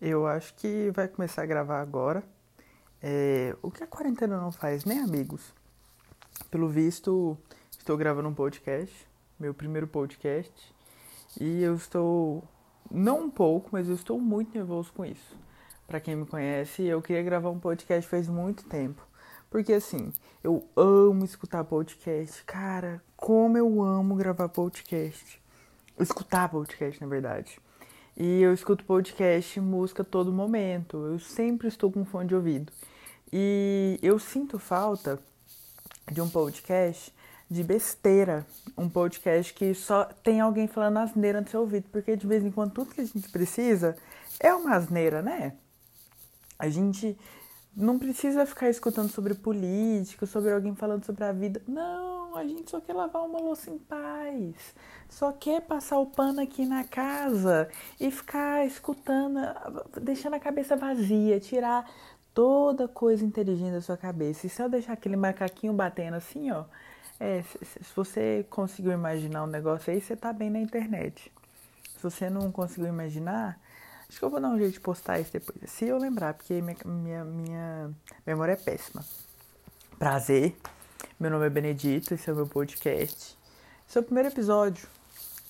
Eu acho que vai começar a gravar agora. É, o que a quarentena não faz, né, amigos? Pelo visto, estou gravando um podcast, meu primeiro podcast, e eu estou, não um pouco, mas eu estou muito nervoso com isso. Para quem me conhece, eu queria gravar um podcast faz muito tempo. Porque assim, eu amo escutar podcast. Cara, como eu amo gravar podcast. Escutar podcast, na verdade. E eu escuto podcast, música todo momento. Eu sempre estou com fone de ouvido. E eu sinto falta de um podcast de besteira. Um podcast que só tem alguém falando asneira no seu ouvido. Porque de vez em quando tudo que a gente precisa é uma asneira, né? A gente não precisa ficar escutando sobre política, sobre alguém falando sobre a vida. Não, a gente só quer lavar uma louça em paz. Só quer passar o pano aqui na casa e ficar escutando, deixando a cabeça vazia, tirar toda coisa inteligente da sua cabeça. E se eu deixar aquele macaquinho batendo assim, ó, é, se, se você conseguiu imaginar um negócio aí, você tá bem na internet. Se você não conseguiu imaginar, Acho que eu vou dar um jeito de postar isso depois. Se eu lembrar, porque minha, minha, minha memória é péssima. Prazer. Meu nome é Benedito, esse é o meu podcast. Esse é o primeiro episódio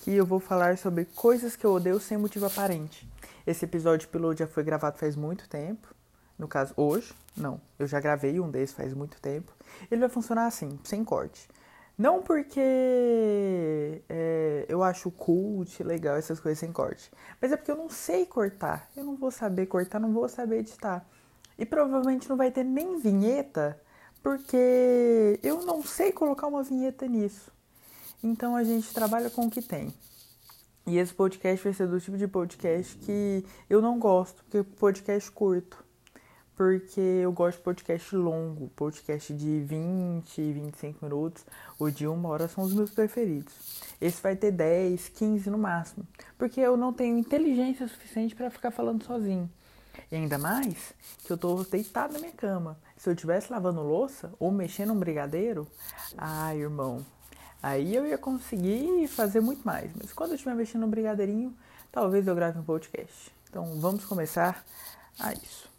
que eu vou falar sobre coisas que eu odeio sem motivo aparente. Esse episódio piloto já foi gravado faz muito tempo. No caso, hoje. Não, eu já gravei um desses faz muito tempo. Ele vai funcionar assim, sem corte. Não porque é, eu acho cult, legal essas coisas sem corte, mas é porque eu não sei cortar. Eu não vou saber cortar, não vou saber editar. E provavelmente não vai ter nem vinheta, porque eu não sei colocar uma vinheta nisso. Então a gente trabalha com o que tem. E esse podcast vai ser do tipo de podcast que eu não gosto, porque é podcast curto porque eu gosto de podcast longo, podcast de 20, 25 minutos, ou de uma hora são os meus preferidos. Esse vai ter 10, 15 no máximo, porque eu não tenho inteligência suficiente para ficar falando sozinho. E ainda mais que eu tô deitado na minha cama. Se eu estivesse lavando louça ou mexendo um brigadeiro, ai, irmão, aí eu ia conseguir fazer muito mais. Mas quando eu estiver mexendo um brigadeirinho, talvez eu grave um podcast. Então vamos começar a isso.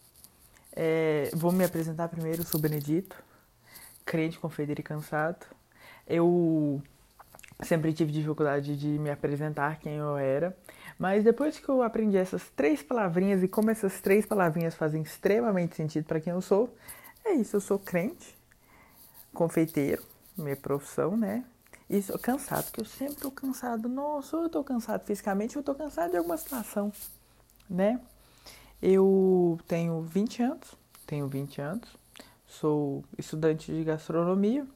É, vou me apresentar primeiro, sou Benedito, crente, confeiteiro e cansado. Eu sempre tive dificuldade de me apresentar quem eu era, mas depois que eu aprendi essas três palavrinhas e como essas três palavrinhas fazem extremamente sentido para quem eu sou, é isso, eu sou crente, confeiteiro, minha profissão, né? E sou cansado, porque eu sempre tô cansado. Nossa, eu tô cansado fisicamente, eu tô cansado de alguma situação, né? Eu tenho 20 anos, tenho 20 anos, sou estudante de gastronomia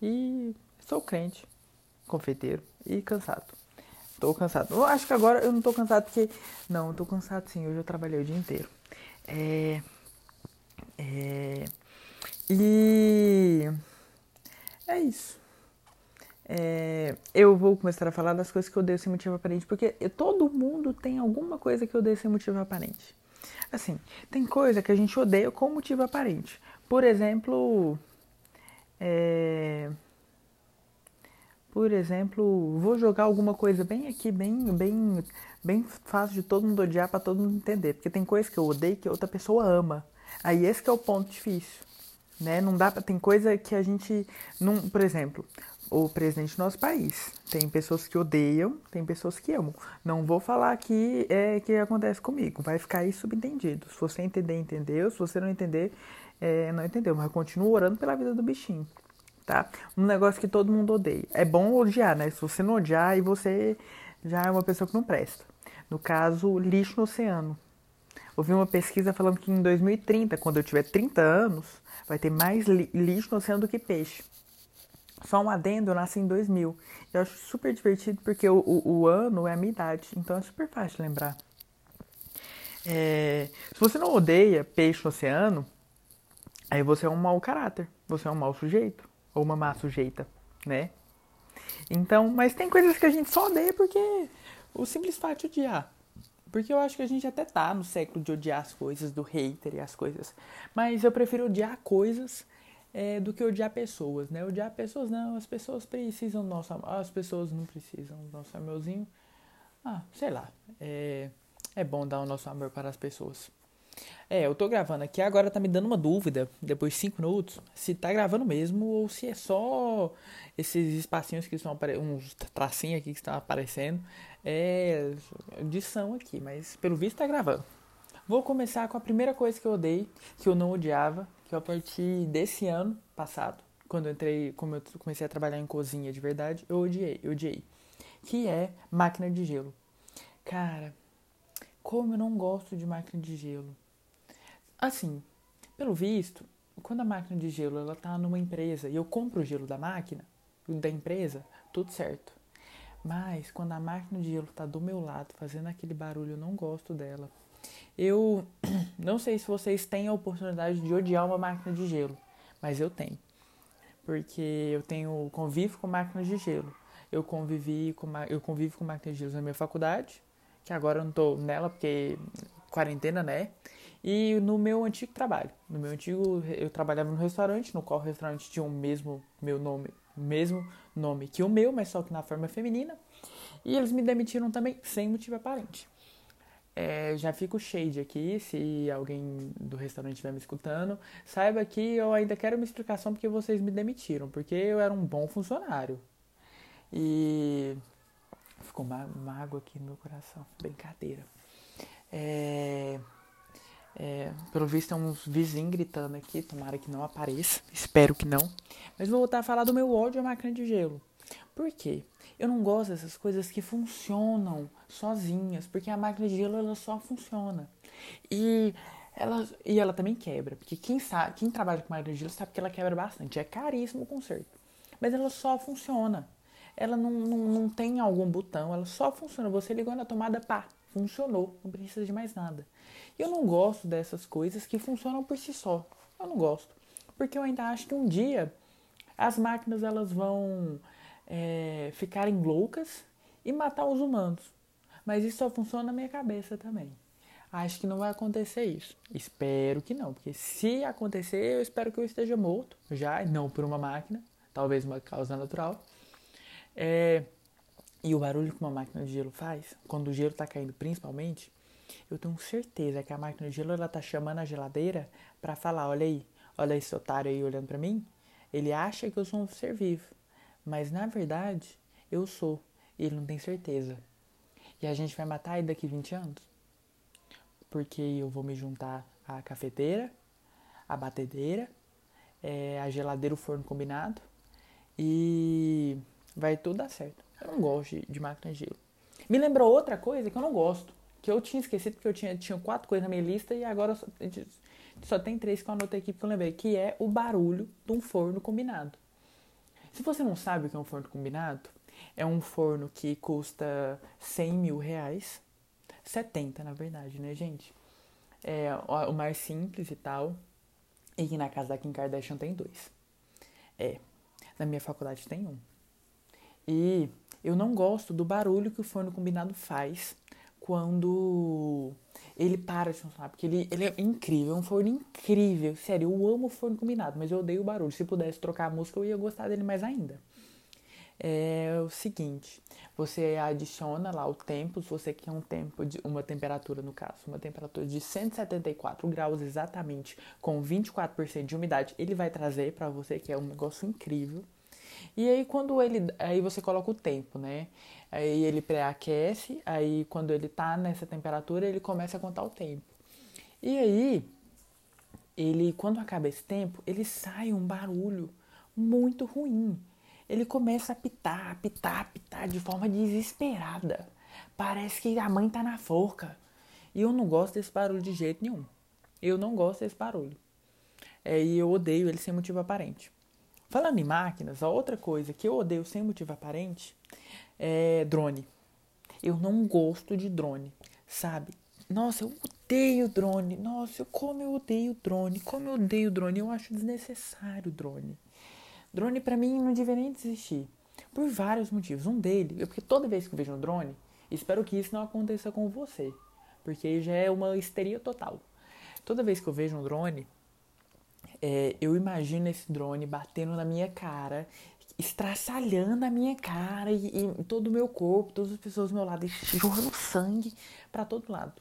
e sou crente, confeiteiro e cansado. Tô cansado. Eu acho que agora eu não tô cansado porque. Não, eu tô cansado sim, hoje eu trabalhei o dia inteiro. É. É. E. É isso. É, eu vou começar a falar das coisas que eu odeio sem motivo aparente, porque todo mundo tem alguma coisa que eu odeio sem motivo aparente. Assim, tem coisa que a gente odeia com motivo aparente. Por exemplo, é, por exemplo, vou jogar alguma coisa bem aqui, bem, bem, bem fácil de todo mundo odiar para todo mundo entender, porque tem coisa que eu odeio que outra pessoa ama. Aí esse é o ponto difícil, né? Não dá tem coisa que a gente não, por exemplo, o presidente do nosso país. Tem pessoas que odeiam, tem pessoas que amam. Não vou falar que é que acontece comigo, vai ficar aí subentendido. Se você entender, entendeu. Se você não entender, é, não entendeu. Mas continuo orando pela vida do bichinho, tá? Um negócio que todo mundo odeia. É bom odiar, né? Se você não odiar, aí você já é uma pessoa que não presta. No caso, lixo no oceano. Ouvi uma pesquisa falando que em 2030, quando eu tiver 30 anos, vai ter mais lixo no oceano do que peixe. Só um adendo, eu nasci em 2000. Eu acho super divertido porque o, o, o ano é a minha idade, então é super fácil lembrar. É, se você não odeia peixe no oceano, aí você é um mau caráter, você é um mau sujeito, ou uma má sujeita, né? Então, mas tem coisas que a gente só odeia porque o simples fato de odiar. Porque eu acho que a gente até tá no século de odiar as coisas, do hater e as coisas. Mas eu prefiro odiar coisas é, do que odiar pessoas, né? Odiar pessoas não, as pessoas precisam do nosso amor, as pessoas não precisam do nosso amorzinho. Ah, sei lá. É, É bom dar o nosso amor para as pessoas. É, eu tô gravando aqui, agora tá me dando uma dúvida, depois de 5 minutos, se tá gravando mesmo ou se é só esses espacinhos que estão aparecendo, uns tracinhos aqui que estão aparecendo, é edição aqui, mas pelo visto tá gravando. Vou começar com a primeira coisa que eu odeio, que eu não odiava, que eu a partir desse ano passado, quando eu entrei, como eu comecei a trabalhar em cozinha de verdade, eu odiei, eu odiei. Que é máquina de gelo. Cara, como eu não gosto de máquina de gelo. Assim, pelo visto, quando a máquina de gelo ela tá numa empresa e eu compro o gelo da máquina, da empresa, tudo certo. Mas quando a máquina de gelo tá do meu lado, fazendo aquele barulho, eu não gosto dela. Eu não sei se vocês têm a oportunidade de odiar uma máquina de gelo, mas eu tenho. Porque eu tenho convivo com máquinas de gelo. Eu convivi com eu convivo com máquinas de gelo na minha faculdade, que agora eu não tô nela porque quarentena, né? E no meu antigo trabalho, no meu antigo eu trabalhava no restaurante, no qual o restaurante tinha o mesmo meu nome, mesmo nome que o meu, mas só que na forma feminina. E eles me demitiram também sem motivo aparente. É, já fico shade aqui, se alguém do restaurante estiver me escutando, saiba que eu ainda quero uma explicação porque vocês me demitiram, porque eu era um bom funcionário. E ficou mágoa aqui no meu coração, brincadeira. É, é, pelo visto é uns vizinhos gritando aqui, tomara que não apareça, espero que não. Mas vou voltar a falar do meu ódio à máquina de gelo. Por quê? Eu não gosto dessas coisas que funcionam sozinhas, porque a máquina de gelo ela só funciona. E ela, e ela também quebra, porque quem, sabe, quem trabalha com máquina de gelo sabe que ela quebra bastante. É caríssimo o conserto. Mas ela só funciona. Ela não, não, não tem algum botão, ela só funciona. Você ligou na tomada, pá, funcionou. Não precisa de mais nada. Eu não gosto dessas coisas que funcionam por si só. Eu não gosto. Porque eu ainda acho que um dia as máquinas elas vão é, ficarem loucas e matar os humanos. Mas isso só funciona na minha cabeça também. Acho que não vai acontecer isso. Espero que não, porque se acontecer, eu espero que eu esteja morto já, não por uma máquina, talvez uma causa natural. É, e o barulho que uma máquina de gelo faz, quando o gelo está caindo principalmente, eu tenho certeza que a máquina de gelo ela tá chamando a geladeira para falar, olha aí, olha esse otário aí olhando para mim. Ele acha que eu sou um ser vivo. Mas na verdade, eu sou. E ele não tem certeza. E a gente vai matar ele daqui 20 anos? Porque eu vou me juntar à cafeteira, à batedeira, é, a geladeira, o forno combinado. E vai tudo dar certo. Eu não gosto de, de máquina de gelo. Me lembrou outra coisa que eu não gosto. Que eu tinha esquecido porque eu tinha, tinha quatro coisas na minha lista e agora só, só tem três que eu anotei aqui que eu lembrei. Que é o barulho de um forno combinado. Se você não sabe o que é um forno combinado, é um forno que custa 100 mil reais. 70, na verdade, né, gente? É o mais simples e tal. E que na casa da Kim Kardashian tem dois. É, na minha faculdade tem um. E eu não gosto do barulho que o forno combinado faz quando ele para de funcionar, porque ele, ele é incrível, é um forno incrível. Sério, eu amo o forno combinado, mas eu odeio o barulho. Se pudesse trocar a música, eu ia gostar dele mais ainda. É o seguinte, você adiciona lá o tempo, se você quer um tempo de uma temperatura no caso, uma temperatura de 174 graus exatamente, com 24% de umidade, ele vai trazer para você que é um negócio incrível. E aí quando ele, aí você coloca o tempo, né? Aí ele pré-aquece, aí quando ele tá nessa temperatura, ele começa a contar o tempo. E aí, ele quando acaba esse tempo, ele sai um barulho muito ruim. Ele começa a pitar, pitar, pitar de forma desesperada. Parece que a mãe tá na forca. E eu não gosto desse barulho de jeito nenhum. Eu não gosto desse barulho. É, e eu odeio ele sem motivo aparente. Falando em máquinas, a outra coisa que eu odeio sem motivo aparente é drone. Eu não gosto de drone, sabe? Nossa, eu odeio drone. Nossa, como eu odeio drone. Como eu odeio drone. Eu acho desnecessário drone. Drone para mim não deveria nem existir. Por vários motivos. Um deles, é porque toda vez que eu vejo um drone, espero que isso não aconteça com você. Porque já é uma histeria total. Toda vez que eu vejo um drone, é, eu imagino esse drone batendo na minha cara estraçalhando a minha cara e, e, todo o meu corpo, todas as pessoas do meu lado, jorrando sangue para todo lado.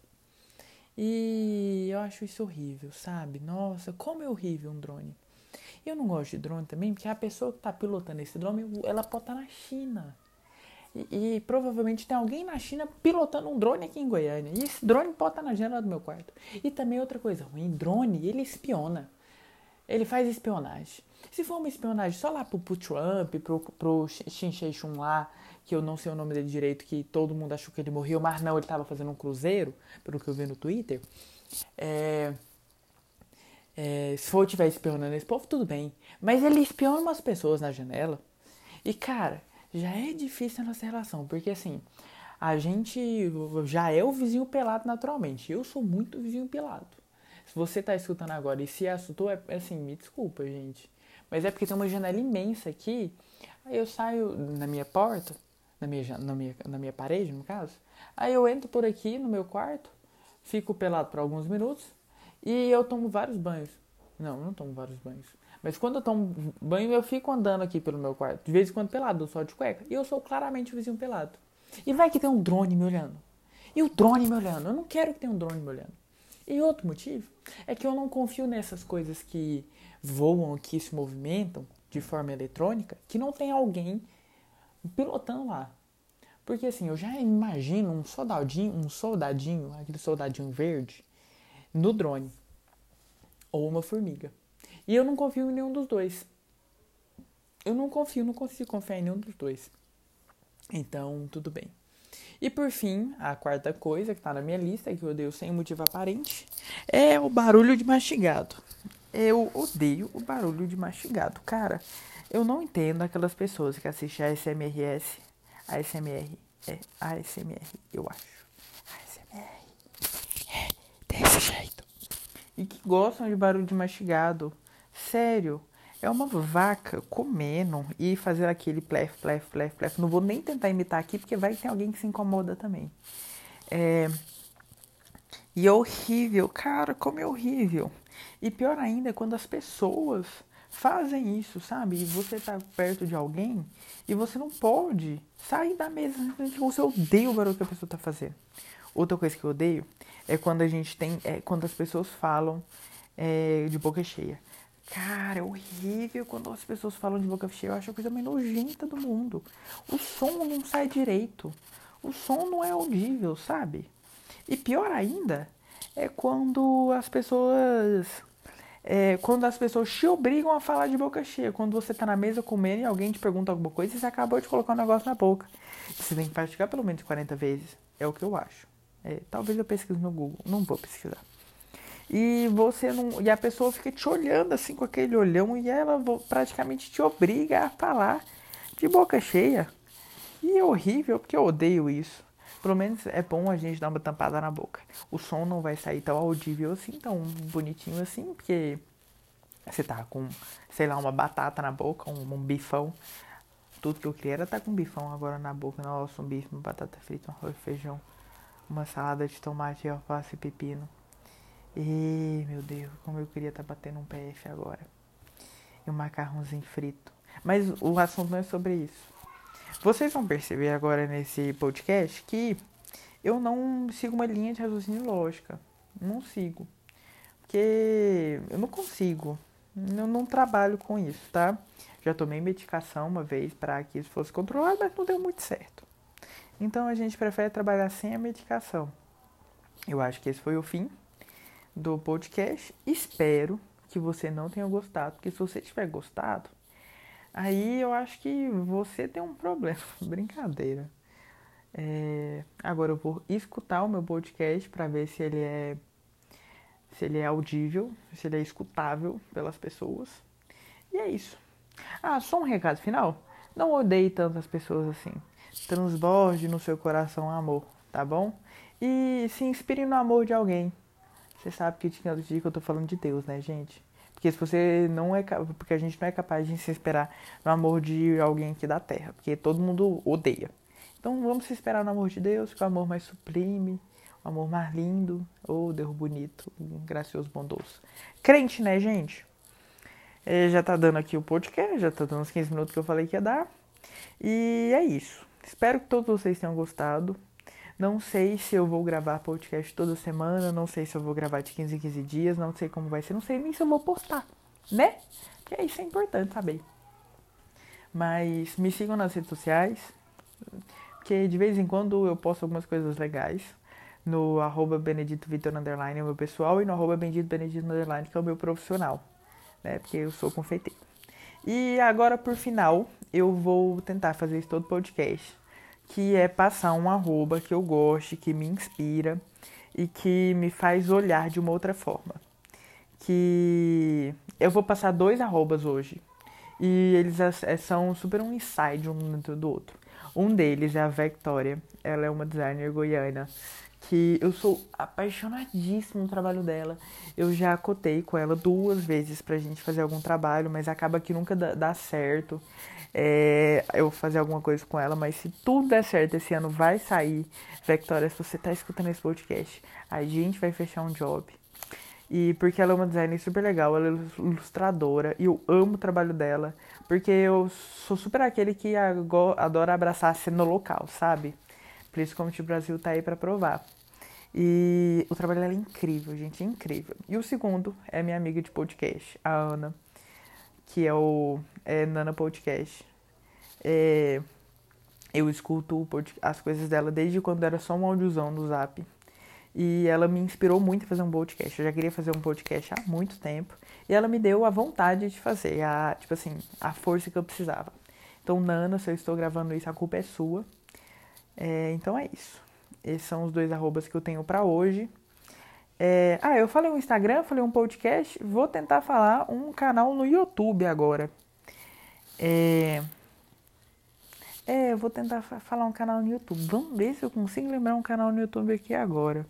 E eu acho isso horrível, sabe? Nossa, como é horrível um drone. Eu não gosto de drone também, porque a pessoa que está pilotando esse drone, ela pode estar tá na China. E, e, provavelmente tem alguém na China pilotando um drone aqui em Goiânia. E esse drone pode estar tá na janela do meu quarto. E também outra coisa ruim, drone, ele espiona. Ele faz espionagem. Se for uma espionagem só lá pro, pro Trump, pro, pro Xin Chun lá, que eu não sei o nome dele direito, que todo mundo achou que ele morreu, mas não, ele estava fazendo um cruzeiro, pelo que eu vi no Twitter. É, é, se for tiver espionando esse povo, tudo bem. Mas ele espiona umas pessoas na janela. E, cara, já é difícil a nossa relação, porque assim, a gente já é o vizinho pelado naturalmente. Eu sou muito vizinho pelado. Se você tá escutando agora e se assustou, é assim, me desculpa, gente. Mas é porque tem uma janela imensa aqui. Aí eu saio na minha porta, na minha, na minha, na minha parede, no caso. Aí eu entro por aqui no meu quarto, fico pelado por alguns minutos e eu tomo vários banhos. Não, não tomo vários banhos. Mas quando eu tomo banho, eu fico andando aqui pelo meu quarto. De vez em quando pelado, só de cueca. E eu sou claramente o vizinho pelado. E vai que tem um drone me olhando. E o drone me olhando. Eu não quero que tenha um drone me olhando. E outro motivo é que eu não confio nessas coisas que voam, que se movimentam de forma eletrônica, que não tem alguém pilotando lá. Porque assim, eu já imagino um soldadinho, um soldadinho, aquele soldadinho verde, no drone. Ou uma formiga. E eu não confio em nenhum dos dois. Eu não confio, não consigo confiar em nenhum dos dois. Então, tudo bem. E por fim, a quarta coisa que está na minha lista, que eu odeio sem motivo aparente, é o barulho de mastigado. Eu odeio o barulho de mastigado. Cara, eu não entendo aquelas pessoas que assistem a SMRS, ASMR, é ASMR, eu acho. ASMR, é desse jeito. E que gostam de barulho de mastigado. Sério, é uma vaca comendo e fazendo aquele plef, plef, plef, plef. Não vou nem tentar imitar aqui, porque vai ter alguém que se incomoda também. É... E é horrível, cara, como é horrível. E pior ainda é quando as pessoas fazem isso, sabe? E você tá perto de alguém e você não pode sair da mesa. Você odeia o barulho que a pessoa tá fazendo. Outra coisa que eu odeio é quando a gente tem. É quando as pessoas falam é, de boca cheia. Cara, é horrível quando as pessoas falam de boca cheia. Eu acho a coisa mais nojenta do mundo. O som não sai direito. O som não é audível, sabe? E pior ainda é quando as pessoas. É, quando as pessoas te obrigam a falar de boca cheia. Quando você tá na mesa comendo e alguém te pergunta alguma coisa e você acabou de colocar um negócio na boca. Você tem que praticar pelo menos 40 vezes. É o que eu acho. É, talvez eu pesquise no Google. Não vou pesquisar e você não e a pessoa fica te olhando assim com aquele olhão e ela praticamente te obriga a falar de boca cheia. E é horrível porque eu odeio isso. Pelo menos é bom a gente dar uma tampada na boca. O som não vai sair tão audível assim, tão bonitinho assim, porque você tá com, sei lá, uma batata na boca, um, um bifão. Tudo que eu queria era estar tá com bifão agora na boca. Nossa, um bife, uma batata frita, um arroz, feijão, uma salada de tomate, alface e pepino. E meu Deus, como eu queria estar tá batendo um PF agora. E um macarrãozinho frito. Mas o assunto não é sobre isso. Vocês vão perceber agora nesse podcast que eu não sigo uma linha de raciocínio lógica. Não sigo. Porque eu não consigo. Eu não trabalho com isso, tá? Já tomei medicação uma vez para que isso fosse controlado, mas não deu muito certo. Então a gente prefere trabalhar sem a medicação. Eu acho que esse foi o fim do podcast. Espero que você não tenha gostado, porque se você tiver gostado, aí eu acho que você tem um problema. Brincadeira. É, agora eu vou escutar o meu podcast para ver se ele é se ele é audível, se ele é escutável pelas pessoas. E é isso. Ah, só um recado final. Não odeie tantas pessoas assim. Transborde no seu coração amor, tá bom? E se inspire no amor de alguém. Você sabe que dia que eu tô falando de Deus, né, gente? Porque se você não é porque a gente não é capaz de se esperar no amor de alguém aqui da terra, porque todo mundo odeia. Então vamos se esperar no amor de Deus, que é o amor mais sublime, o amor mais lindo, ou oh, Deus bonito, gracioso, bondoso. Crente, né, gente? É, já tá dando aqui o podcast, já tá dando uns 15 minutos que eu falei que ia dar. E é isso. Espero que todos vocês tenham gostado. Não sei se eu vou gravar podcast toda semana, não sei se eu vou gravar de 15 em 15 dias, não sei como vai ser, não sei nem se eu vou postar, né? Que isso é importante saber. Mas me sigam nas redes sociais, que de vez em quando eu posto algumas coisas legais. No arroba Benedito Vitor Underline é o meu pessoal e no arroba Bendito Benedito Underline que é o meu profissional, né? Porque eu sou confeiteiro. E agora, por final, eu vou tentar fazer isso todo podcast, que é passar um arroba que eu goste, que me inspira e que me faz olhar de uma outra forma. Que eu vou passar dois arrobas hoje. E eles é, são super um inside um dentro do outro. Um deles é a Victoria. Ela é uma designer goiana que eu sou apaixonadíssimo no trabalho dela. Eu já cotei com ela duas vezes pra gente fazer algum trabalho, mas acaba que nunca dá certo é, eu fazer alguma coisa com ela. Mas se tudo der certo, esse ano vai sair. Victoria, se você tá escutando esse podcast, a gente vai fechar um job. E porque ela é uma designer super legal, ela é ilustradora e eu amo o trabalho dela, porque eu sou super aquele que adora abraçar a cena local, sabe? Por isso como o Brasil tá aí para provar. E o trabalho dela é incrível, gente, é incrível. E o segundo é minha amiga de podcast, a Ana, que é o é Nana Podcast. É, eu escuto as coisas dela desde quando era só um audiozão no Zap. E ela me inspirou muito a fazer um podcast. Eu já queria fazer um podcast há muito tempo. E ela me deu a vontade de fazer, a, tipo assim, a força que eu precisava. Então, Nana, se eu estou gravando isso, a culpa é sua. É, então é isso. Esses são os dois arrobas que eu tenho para hoje. É, ah, eu falei um Instagram, falei um podcast. Vou tentar falar um canal no YouTube agora. É, é eu vou tentar falar um canal no YouTube. Vamos ver se eu consigo lembrar um canal no YouTube aqui agora.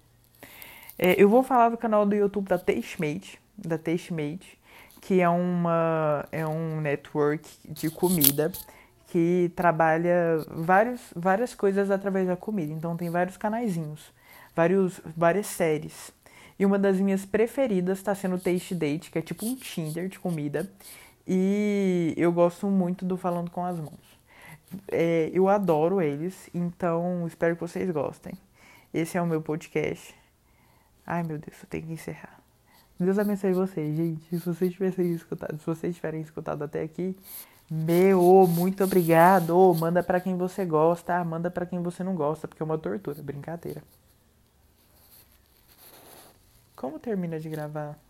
É, eu vou falar do canal do YouTube da Tastemade, da Tastemade, que é uma é um network de comida que trabalha vários, várias coisas através da comida. Então tem vários canaizinhos, vários, várias séries. E uma das minhas preferidas está sendo o Taste Date, que é tipo um Tinder de comida. E eu gosto muito do Falando com as Mãos. É, eu adoro eles, então espero que vocês gostem. Esse é o meu podcast. Ai meu Deus, eu tenho que encerrar. Deus abençoe vocês, gente. Se vocês tiverem escutado, se vocês tiverem escutado até aqui, meu, muito obrigado. Manda para quem você gosta, manda para quem você não gosta, porque é uma tortura, brincadeira. Como termina de gravar?